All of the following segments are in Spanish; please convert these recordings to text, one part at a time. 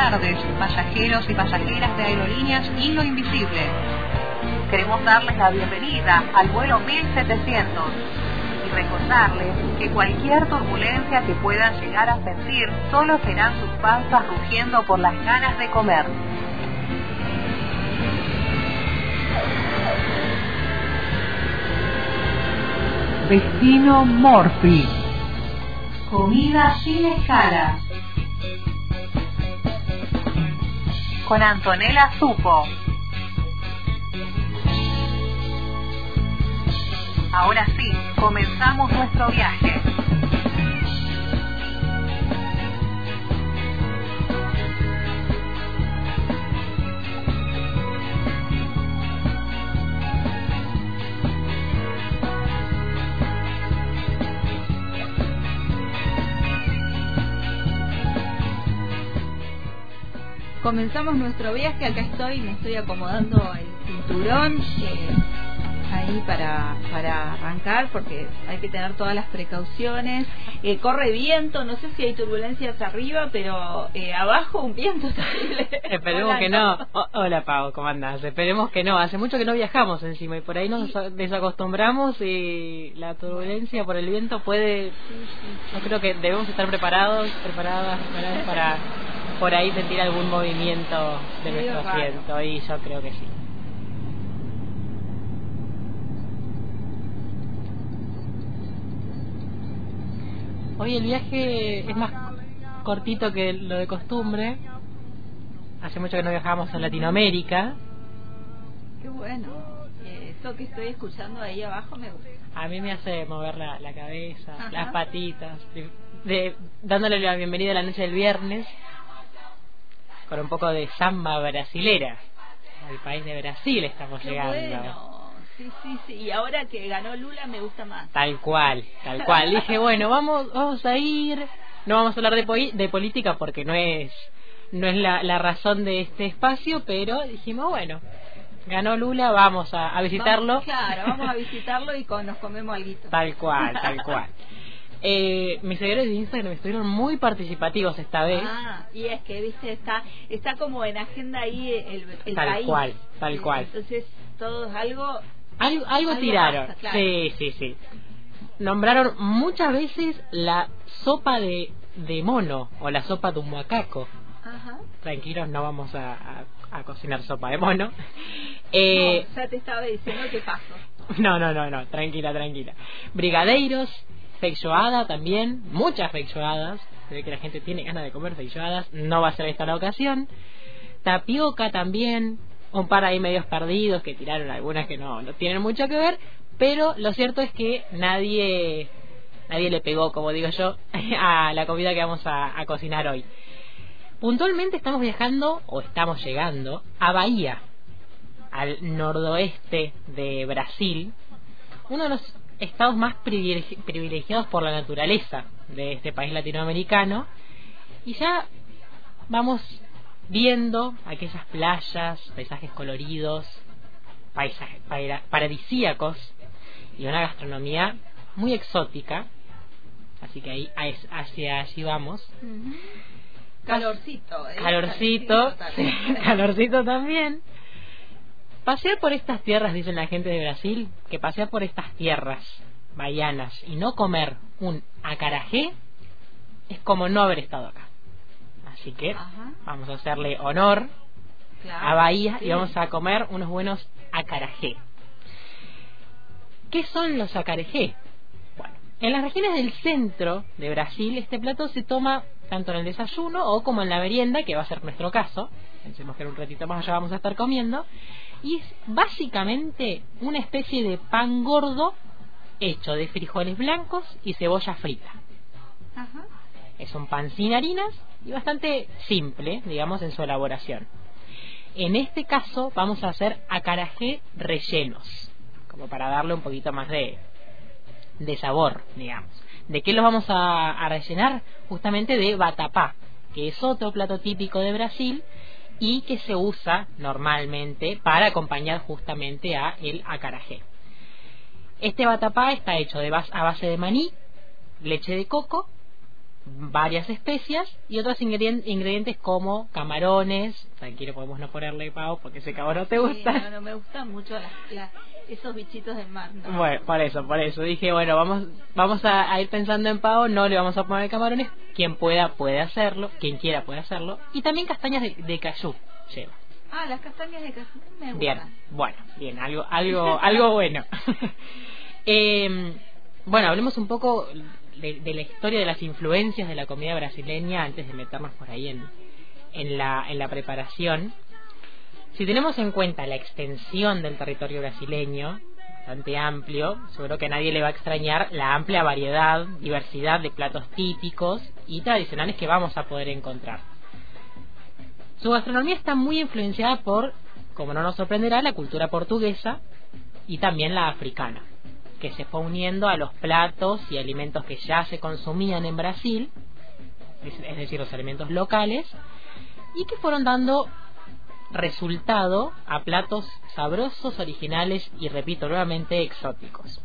tardes, pasajeros y pasajeras de aerolíneas Hilo Invisible. Queremos darles la bienvenida al vuelo 1700 y recordarles que cualquier turbulencia que puedan llegar a sentir solo serán sus panzas rugiendo por las ganas de comer. Destino Morphy. Comida sin escala. Con Antonella Supo. Ahora sí, comenzamos nuestro viaje. Comenzamos nuestro viaje. Acá estoy, me estoy acomodando el cinturón eh, ahí para, para arrancar porque hay que tener todas las precauciones. Eh, corre viento, no sé si hay turbulencias arriba, pero eh, abajo un viento terrible. Esperemos que no. hola Pau, ¿cómo andás? Esperemos que no. Hace mucho que no viajamos encima y por ahí nos desacostumbramos y la turbulencia por el viento puede. Yo creo que debemos estar preparados, preparadas, preparadas para por ahí sentir algún movimiento de nuestro asiento y yo creo que sí. Hoy el viaje es más cortito que lo de costumbre. Hace mucho que no viajamos en Latinoamérica. Qué bueno. Eh, eso que estoy escuchando ahí abajo me gusta. A mí me hace mover la, cabeza, las patitas, de, dándole la bienvenida a la noche del viernes con un poco de samba brasilera. Al país de Brasil estamos llegando. Bueno. Sí, sí, sí. Y ahora que ganó Lula me gusta más. Tal cual, tal cual. Dije, bueno, vamos, vamos a ir. No vamos a hablar de, de política porque no es no es la, la razón de este espacio, pero dijimos, bueno, ganó Lula, vamos a, visitarlo. claro, vamos a visitarlo y con, nos comemos algo. Tal cual, tal cual. Eh, mis seguidores de Instagram estuvieron muy participativos esta vez. Ah, y es que, viste, está está como en agenda ahí el, el tal cual, tal cual. Entonces, todos algo... Algo, algo, tiraron. Sí, sí, sí. Nombraron muchas veces la sopa de, de mono o la sopa de un macaco. Ajá. Tranquilos, no vamos a, a, cocinar sopa de mono. Eh, ya te estaba diciendo qué pasó. No, no, no, no, tranquila, tranquila. Brigadeiros, feijoada también, muchas feijoadas. Se ve que la gente tiene ganas de comer feijoadas, no va a ser esta la ocasión. Tapioca también, un par ahí medios perdidos que tiraron algunas que no, no tienen mucho que ver, pero lo cierto es que nadie nadie le pegó, como digo yo, a la comida que vamos a, a cocinar hoy. Puntualmente estamos viajando, o estamos llegando, a Bahía, al noroeste de Brasil, uno de los estados más privilegiados por la naturaleza de este país latinoamericano y ya vamos viendo aquellas playas, paisajes coloridos, paisajes paradisíacos y una gastronomía muy exótica. Así que ahí hacia allí vamos. Calorcito. ¿eh? Calorcito, calorcito también. Pasear por estas tierras, dicen la gente de Brasil, que pasear por estas tierras bahianas y no comer un acarajé es como no haber estado acá. Así que vamos a hacerle honor a Bahía y vamos a comer unos buenos acarajé. ¿Qué son los acarajé? Bueno, en las regiones del centro de Brasil este plato se toma tanto en el desayuno o como en la merienda, que va a ser nuestro caso. Pensemos que en un ratito más allá vamos a estar comiendo y es básicamente una especie de pan gordo hecho de frijoles blancos y cebolla frita. Es un pan sin harinas y bastante simple, digamos, en su elaboración. En este caso vamos a hacer acarajé rellenos, como para darle un poquito más de, de sabor, digamos. ¿De qué los vamos a, a rellenar? Justamente de batapá, que es otro plato típico de Brasil y que se usa normalmente para acompañar justamente a el acarajé. Este batapá está hecho de a base de maní, leche de coco varias especias y otros ingredientes como camarones. Tranquilo, podemos no ponerle pavo porque ese cabrón no te gusta. no, no me gustan mucho esos bichitos de mar. Bueno, por eso, por eso. Dije, bueno, vamos vamos a, ir pensando en pavo, no le vamos a poner camarones. Quien pueda, puede hacerlo. Quien quiera, puede hacerlo. Y también castañas de, de cayú lleva. Ah, las castañas de cayú me gustan. Bien, bueno, bien, algo, algo, algo bueno. eh, bueno, hablemos un poco de, la historia de las influencias de la comida brasileña antes de meternos por ahí en, en, la, en la preparación. Si tenemos en cuenta la extensión del territorio brasileño, bastante amplio, seguro que a nadie le va a extrañar la amplia variedad, diversidad de platos típicos y tradicionales que vamos a poder encontrar. Su gastronomía está muy influenciada por, como no nos sorprenderá, la cultura portuguesa y también la africana que se fue uniendo a los platos y alimentos que ya se consumían en Brasil, es decir, los alimentos locales, y que fueron dando resultado a platos sabrosos, originales y, repito nuevamente, exóticos.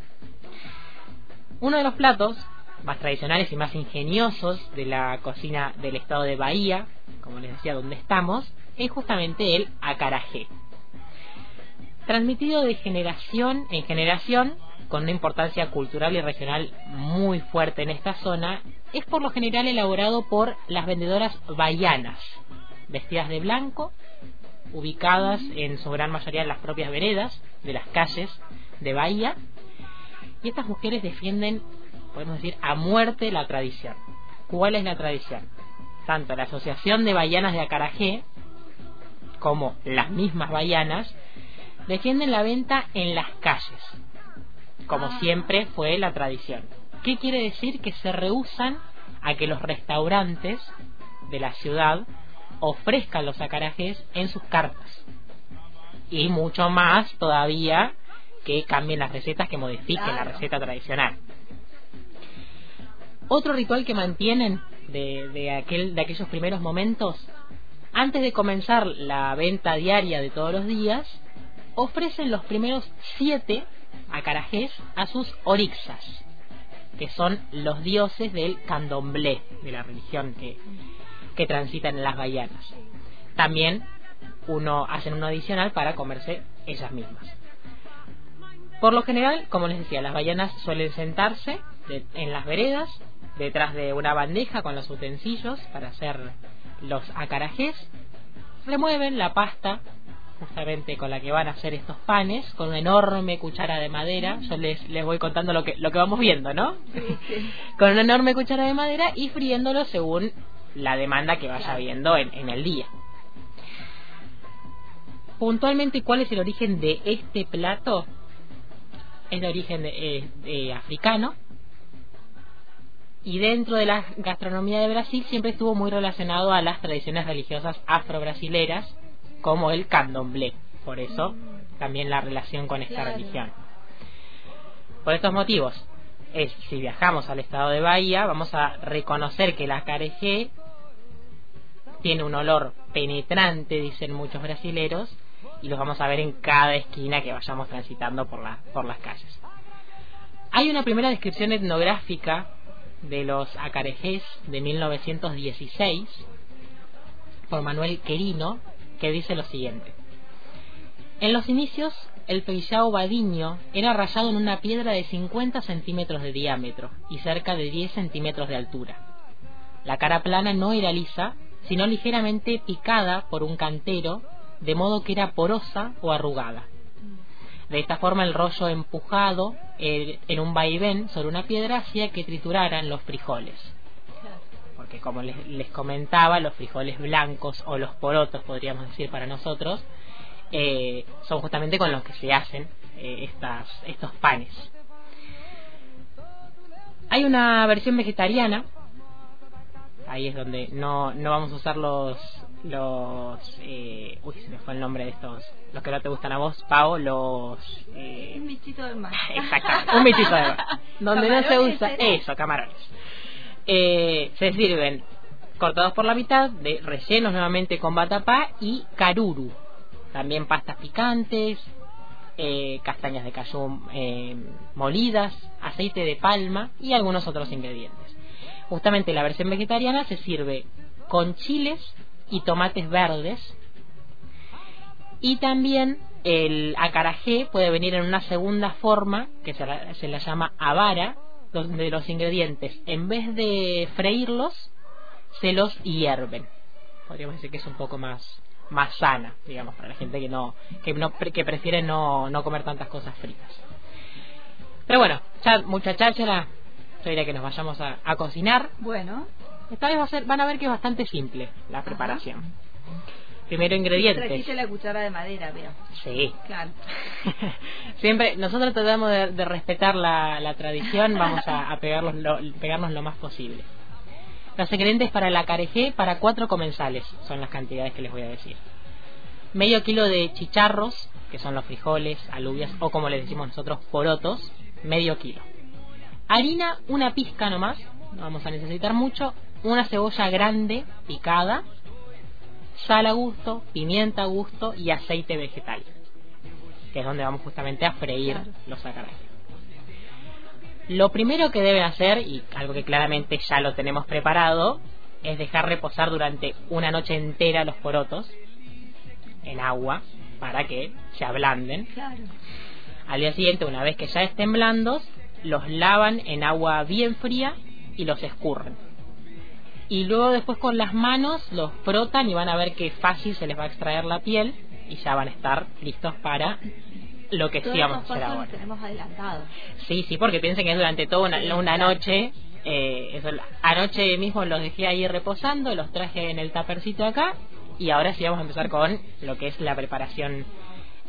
Uno de los platos más tradicionales y más ingeniosos de la cocina del estado de Bahía, como les decía, donde estamos, es justamente el acarajé. Transmitido de generación en generación, con una importancia cultural y regional muy fuerte en esta zona, es por lo general elaborado por las vendedoras bahianas, vestidas de blanco, ubicadas en su gran mayoría en las propias veredas de las calles de Bahía, y estas mujeres defienden, podemos decir, a muerte la tradición. ¿Cuál es la tradición? Tanto la Asociación de Bahianas de Acarajé como las mismas bahianas defienden la venta en las calles, como ah. siempre fue la tradición. ¿Qué quiere decir? Que se rehusan a que los restaurantes de la ciudad ofrezcan los acarajés en sus cartas. Y mucho más todavía que cambien las recetas, que modifiquen la receta tradicional. Otro ritual que mantienen de, de, aquel, de aquellos primeros momentos, antes de comenzar la venta diaria de todos los días, ofrecen los primeros siete acarajés a sus orixas, que son los dioses del candomblé, de la religión que, que transitan en las bahianas. También uno hacen uno adicional para comerse ellas mismas. Por lo general, como les decía, las bahianas suelen sentarse en las veredas, detrás de una bandeja con los utensilios para hacer los acarajés, remueven la pasta justamente con la que van a hacer estos panes, con una enorme cuchara de madera. Yo les, les voy contando lo que, lo que vamos viendo, ¿no? con una enorme cuchara de madera y friéndolo según la demanda que vaya viendo en, en el día. Puntualmente, ¿cuál es el origen de este plato? Es de origen de, africano. Y dentro de la gastronomía de Brasil siempre estuvo muy relacionado a las tradiciones religiosas afro-brasileras como el candomblé. Por eso también la relación con esta religión. Por estos motivos, es, si viajamos al estado de Bahía, vamos a reconocer que la carejé tiene un olor penetrante, dicen muchos brasileros, y los vamos a ver en cada esquina que vayamos transitando por, la, por las calles. Hay una primera descripción etnográfica de los acarejés de 1916 por Manuel Querino, que dice lo siguiente. En los inicios, el peillao badiño era rayado en una piedra de 50 centímetros de diámetro y cerca de 10 centímetros de altura. La cara plana no era lisa, sino ligeramente picada por un cantero, de modo que era porosa o arrugada. De esta forma el rollo empujado en un vaivén sobre una piedra hacía que trituraran los frijoles porque como les, comentaba, los frijoles blancos o los porotos, podríamos decir para nosotros, eh, son justamente con los que se hacen eh, estas, estos panes. Hay una versión vegetariana, ahí es donde no, no vamos a usar los, los eh, uy se me fue el nombre de estos los que no te gustan a vos Pau los un bichito de mar. Exactamente un bichito de mar. Donde no se usa eso camarones eh, se sirven cortados por la mitad, de rellenos nuevamente con batapá y caruru. También pastas picantes, eh, castañas de cayú eh, molidas, aceite de palma y algunos otros ingredientes. Justamente la versión vegetariana se sirve con chiles y tomates verdes. Y también el acarajé puede venir en una segunda forma, que se la, se la llama avara, donde los ingredientes, en vez de freírlos, se los hierven. Podríamos decir que es un poco más más sana, digamos, para la gente que no que no que prefiere no, no comer tantas cosas fritas. Pero bueno, ya mucha cháchara, yo diría que nos vayamos a, a cocinar. Bueno. Esta vez va a ser, van a ver que es bastante simple la preparación. Primero ingredientes. Trajiste la cuchara de madera, veo. Sí. Claro. Siempre, nosotros tratamos de, de respetar la, la tradición, vamos a, a pegarlos lo, pegarnos lo más posible. Los ingredientes para la carejé, para cuatro comensales, son las cantidades que les voy a decir. Medio kilo de chicharros, que son los frijoles, alubias o como les decimos nosotros, porotos, medio kilo. Harina, una pizca nomás, no vamos a necesitar mucho. Una cebolla grande, picada. Sal a gusto, pimienta a gusto y aceite vegetal, que es donde vamos justamente a freír los acarajés. Lo primero que deben hacer, y algo que claramente ya lo tenemos preparado, es dejar reposar durante una noche entera los porotos en agua para que se ablanden. Claro. Al día siguiente, una vez que ya estén blandos, los lavan en agua bien fría y los escurren. Y luego después con las manos los frotan y van a ver que fácil se les va a extraer la piel y ya van a estar listos para lo que sí vamos a hacer ahora. tenemos adelantados. Sí, sí, porque piensen que es durante toda una, una noche. Eh, eso, anoche mismo los dejé ahí reposando, los traje en el tapercito acá y ahora sí vamos a empezar con lo que es la preparación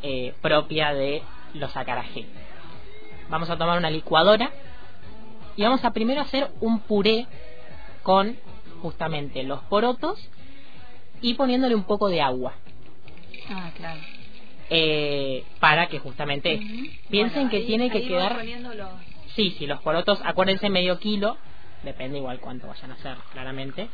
eh, propia de los acarajé. Vamos a tomar una licuadora y vamos a primero hacer un puré con justamente los porotos y poniéndole un poco de agua Ah, claro. eh, para que justamente piensen Bueno, que ahí- tiene que ahí quedar los- Sí, sí, los porotos, acuérdense medio kilo, depende igual cuánto vayan a hacer, claramente.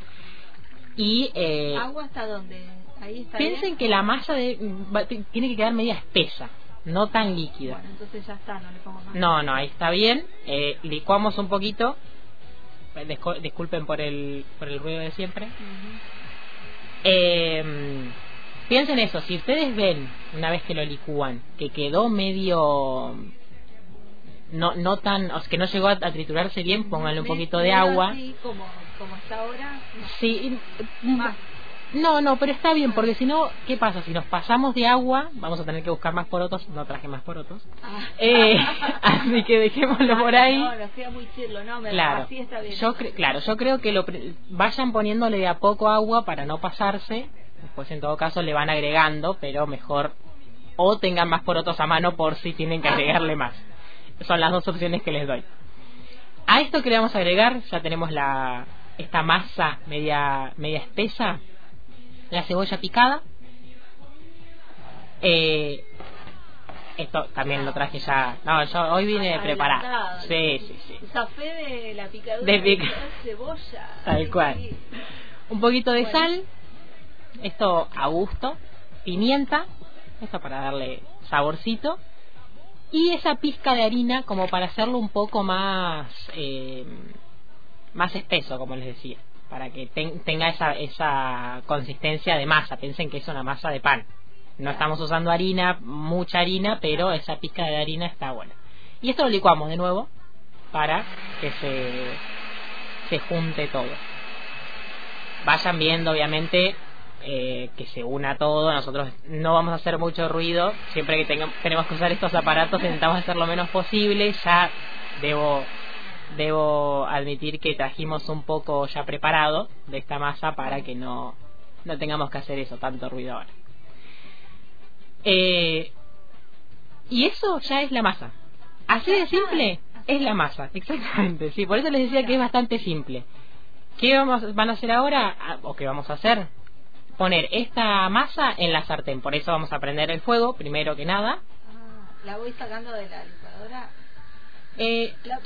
Y eh, ¿Agua hasta dónde? Ahí está piensen bien. que la masa de, va- tiene que quedar media espesa, no tan líquida. Bueno, entonces ya está, no le pongo más. No, no, ahí está bien. Eh, licuamos un poquito. Disculpen por el, por el ruido de siempre. Eh, piensen eso, si ustedes ven, una vez que lo licúan, que quedó medio... No, no tan, o sea, que no llegó a, a triturarse bien, pónganle un poquito de agua. así, como, como está ahora, no. Sí, más. No, no, pero está bien, porque si no, ¿qué pasa? Si nos pasamos de agua, vamos a tener que buscar más porotos. No traje más porotos. Ah. Eh, así que dejémoslo por ahí. No, no sea muy chirlo, no, me Claro, así está bien. yo cre- claro, yo creo que lo pri- vayan poniéndole de a poco agua para no pasarse. Después, en todo caso, le van agregando, pero mejor o tengan más porotos a mano por si tienen que agregarle más. Son las dos opciones que les doy. A esto que le vamos a agregar, ya tenemos la esta masa media media espesa, la cebolla picada. Eh, esto también lo traje ya. No, yo hoy vine preparado. Adelantado. Sí, sí, sí. De la picadura De la cebolla. Tal cual. sí. Un poquito de Bueno. sal, esto a gusto, pimienta, esto para darle saborcito, y esa pizca de harina como para hacerlo un poco más eh, más espeso, como les decía, para que ten- tenga esa, esa consistencia de masa. Piensen que es una masa de pan. No estamos usando harina, mucha harina, pero esa pizca de harina está buena. Y esto lo licuamos de nuevo para que se, se junte todo vayan viendo obviamente eh, que se una todo nosotros no vamos a hacer mucho ruido siempre que tengamos, tenemos que usar estos aparatos intentamos hacer lo menos posible ya debo debo admitir que trajimos un poco ya preparado de esta masa para que no no tengamos que hacer eso tanto ruido ahora eh, y eso ya es la masa así de simple es la masa exactamente sí por eso les decía que es bastante simple ¿Qué vamos, van a hacer ahora? Ah, ¿O qué vamos a hacer? Poner esta masa en la sartén. Por eso vamos a prender el fuego, primero que nada. Ah, la voy sacando de la licuadora. Eh, La-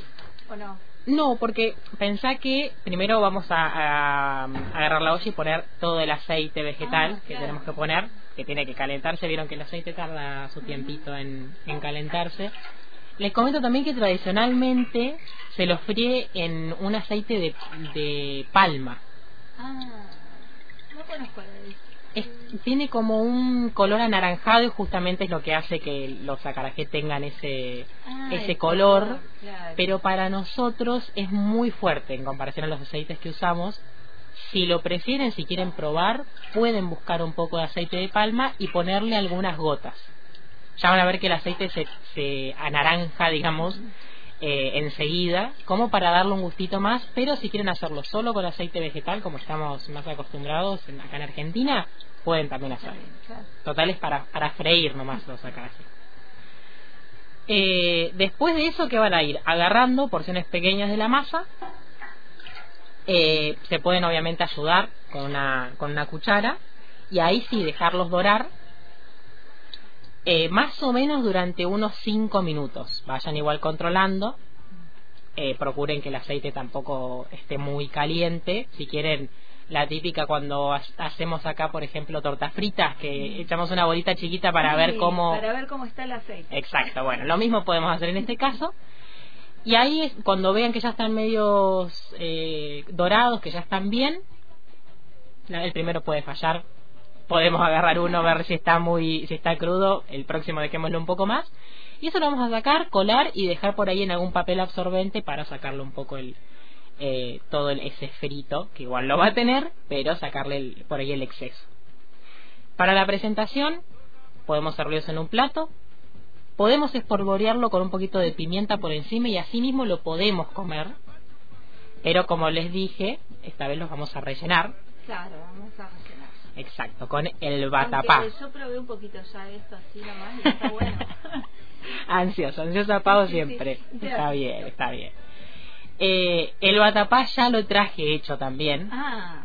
¿O no? no, porque pensá que primero vamos a, a- a agarrar la olla y poner todo el aceite vegetal Ah, que claro. tenemos que poner, que tiene que calentarse. Vieron que el aceite tarda su tiempito en, en calentarse. Les comento también que tradicionalmente se lo fríe en un aceite de, de palma. Ah, no conozco de Es- tiene como un color anaranjado y justamente es lo que hace que los acarajé tengan ese, Ah, ese color. color, claro. Pero para nosotros es muy fuerte en comparación a los aceites que usamos. Si lo prefieren, si quieren probar, pueden buscar un poco de aceite de palma y ponerle algunas gotas. Ya van a ver que el aceite se, se anaranja, digamos, eh, enseguida, como para darle un gustito más, pero si quieren hacerlo solo con aceite vegetal, como estamos más acostumbrados en- acá en Argentina, pueden también hacerlo. Total es para, para freír nomás los acarajé. Eh, después de eso, que van a ir? Agarrando porciones pequeñas de la masa. Eh, se pueden obviamente ayudar con una, con una cuchara. Y ahí sí dejarlos dorar. Eh, más o menos durante unos 5 minutos. Vayan igual controlando. Eh, procuren que el aceite tampoco esté muy caliente. Si quieren la típica cuando ha- hacemos acá, por ejemplo, tortas fritas, que echamos una bolita chiquita para Sí, ver cómo... Para ver cómo está el aceite. Exacto, bueno, lo mismo podemos hacer en este caso. Y ahí, es cuando vean que ya están medios eh, dorados, que ya están bien, el primero puede fallar. Podemos agarrar uno, ver si está muy, si está crudo, el próximo dejémoslo un poco más. Y eso lo vamos a sacar, colar y dejar por ahí en algún papel absorbente para sacarle un poco el, eh, todo el, ese frito, que igual lo va a tener, pero sacarle el- por ahí el exceso. Para la presentación, podemos servirlos en un plato, podemos espolvorearlo con un poquito de pimienta por encima y así mismo lo podemos comer, pero como les dije, esta vez los vamos a rellenar, Claro, vamos a rellenar. Exacto, con el batapá. Aunque yo probé un poquito ya esto así nomás y está bueno. Ansioso, ansioso Sí, siempre. sí. Está bien, está bien. Eh, el batapá ya lo traje hecho también. ah,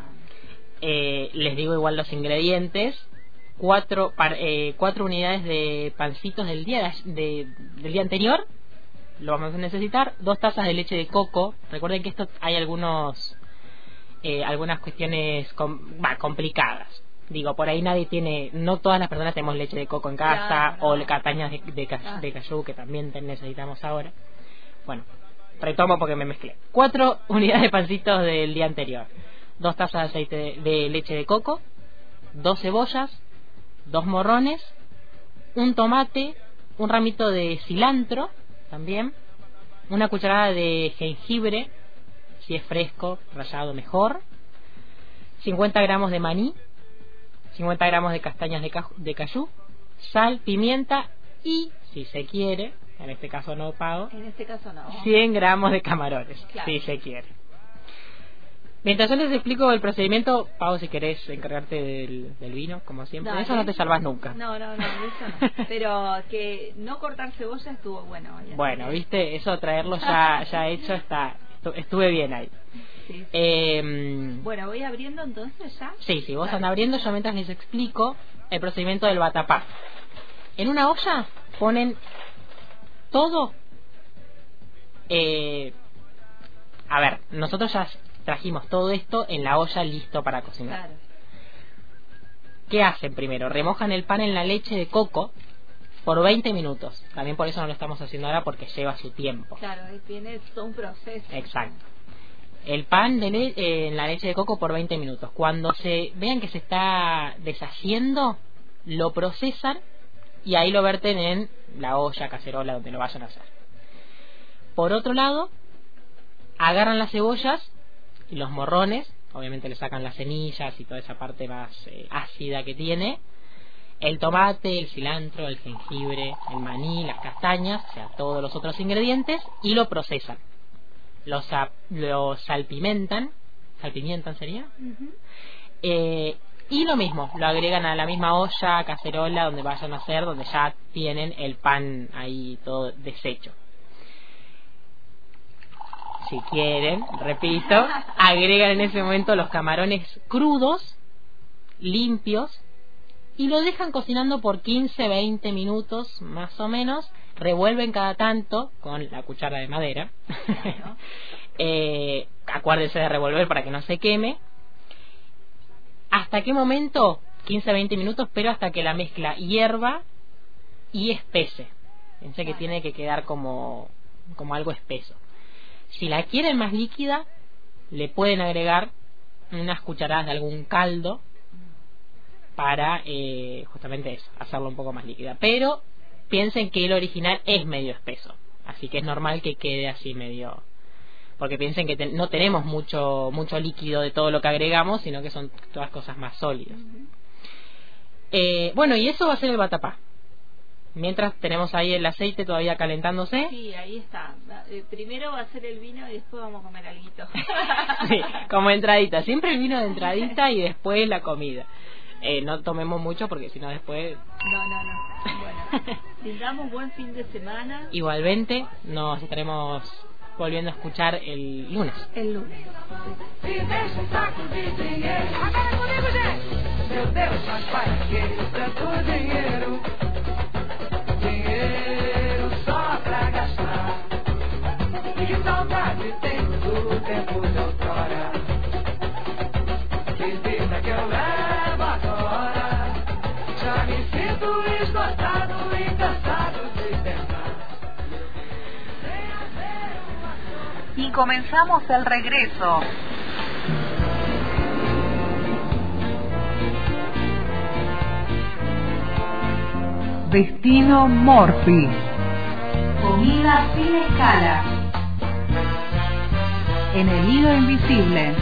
Eh, les digo igual los ingredientes. Cuatro, par- eh, cuatro unidades de pancitos del día, de- del día anterior. Lo vamos a necesitar. Dos tazas de leche de coco. Recuerden que esto hay algunos eh, algunas cuestiones com- bah, complicadas. Digo, por ahí nadie tiene, no todas las personas tenemos leche de coco en casa Claro, o castañas de, de, ca- Ah. de cayú que también necesitamos ahora. Bueno, retomo porque me mezclé. Cuatro unidades de pancitos del día anterior. Dos tazas de aceite de, de leche de coco. Dos cebollas. Dos morrones. Un tomate. Un ramito de cilantro también. Una cucharada de jengibre. Si es fresco, rallado mejor. 50 gramos de maní. 50 gramos de castañas de, caju- de cayú. Sal, pimienta y, si se quiere, en este caso no pago, en este caso no. 100 gramos de camarones, Claro. si se quiere. Mientras yo les explico el procedimiento, Pau, si querés encargarte del, del vino, como siempre. Eso no te salvas nunca. No, no, no, eso no. Pero que no cortar cebolla estuvo bueno. Bueno, viste, eso traerlo ya, ya hecho, está estu- estuve bien ahí. Sí. Eh, Bueno, voy abriendo entonces ya. Sí, sí, vos Dale. andan abriendo, yo mientras les explico el procedimiento del batapá. En una olla ponen todo. Eh, a ver, nosotros ya trajimos todo esto en la olla listo para cocinar. Claro. ¿Qué hacen primero? Remojan el pan en la leche de coco por 20 minutos. También por eso no lo estamos haciendo ahora porque lleva su tiempo. Claro, ahí tiene todo un proceso. Exacto. El pan de eh, la leche de coco por 20 minutos. Cuando se vean que se está deshaciendo, lo procesan y ahí lo verten en la olla, cacerola, donde lo vayan a hacer. Por otro lado, agarran las cebollas y los morrones, obviamente le sacan las semillas y toda esa parte más eh, ácida que tiene, el tomate, el cilantro, el jengibre, el maní, las castañas, o sea, todos los otros ingredientes y lo procesan. Lo, sa- lo salpimentan, salpimientan sería, eh, y lo mismo, lo agregan a la misma olla, cacerola, donde vayan a hacer, donde ya tienen el pan ahí todo deshecho. Si quieren, repito, agregan en ese momento los camarones crudos, limpios, y lo dejan cocinando por 15-20 minutos más o menos. Revuelven cada tanto con la cuchara de madera. Claro. eh, acuérdense de revolver para que no se queme. ¿Hasta qué momento? 15-20 minutos, pero hasta que la mezcla hierva y espese. Piense que tiene que quedar como, como algo espeso. Si la quieren más líquida, le pueden agregar unas cucharadas de algún caldo para eh, justamente eso, hacerlo un poco más líquida. Pero piensen que el original es medio espeso, así que es normal que quede así medio porque piensen que no tenemos mucho mucho líquido de todo lo que agregamos, sino que son todas cosas más sólidas. Eh, bueno, y eso va a ser el batapá. Mientras tenemos ahí el aceite todavía calentándose. Sí, ahí está. Eh, primero va a ser el vino y después vamos a comer algo. sí, como entradita. Siempre el vino de entradita y después la comida. Eh, no tomemos mucho porque si no después... No, no, no. Bueno, tengamos buen fin de semana. Igualmente, nos estaremos volviendo a escuchar el lunes. El lunes. y comenzamos el regreso. Destino Morphy. Comida sin escala. En el hilo invisible.